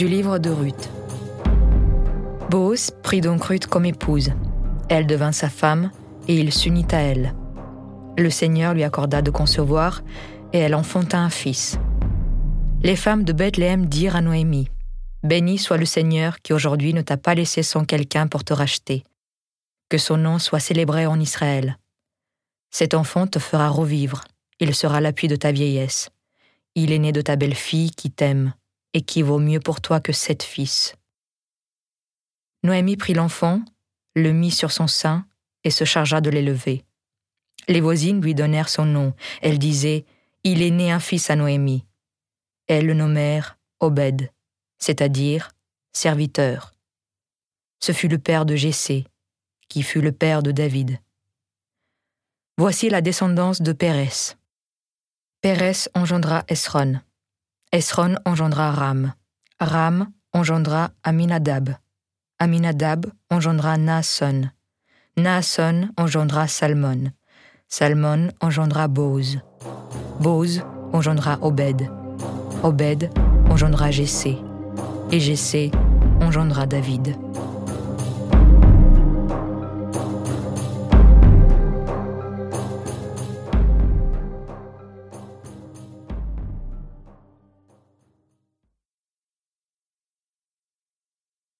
Du livre de Ruth. Boaz prit donc Ruth comme épouse. Elle devint sa femme, et il s'unit à elle. Le Seigneur lui accorda de concevoir, et elle enfanta un fils. Les femmes de Bethléem dirent à Noémie Béni soit le Seigneur qui aujourd'hui ne t'a pas laissé sans quelqu'un pour te racheter. Que son nom soit célébré en Israël. Cet enfant te fera revivre, il sera l'appui de ta vieillesse. Il est né de ta belle-fille qui t'aime, et qui vaut mieux pour toi que sept fils. Noémie prit l'enfant, le mit sur son sein, et se chargea de l'élever. Les voisines lui donnèrent son nom. Elles disaient Il est né un fils à Noémie. Elles le nommèrent Obed, c'est-à-dire serviteur. Ce fut le père de Jessé, qui fut le père de David. Voici la descendance de Pérès. Pérès engendra Esron. Esron engendra Ram. Ram engendra Aminadab. Aminadab engendra Naasson. Naasson engendra Salmon. Salmon engendra Boz. Boz engendra Obed. Obed engendra Jessé. Et Jessé engendra David.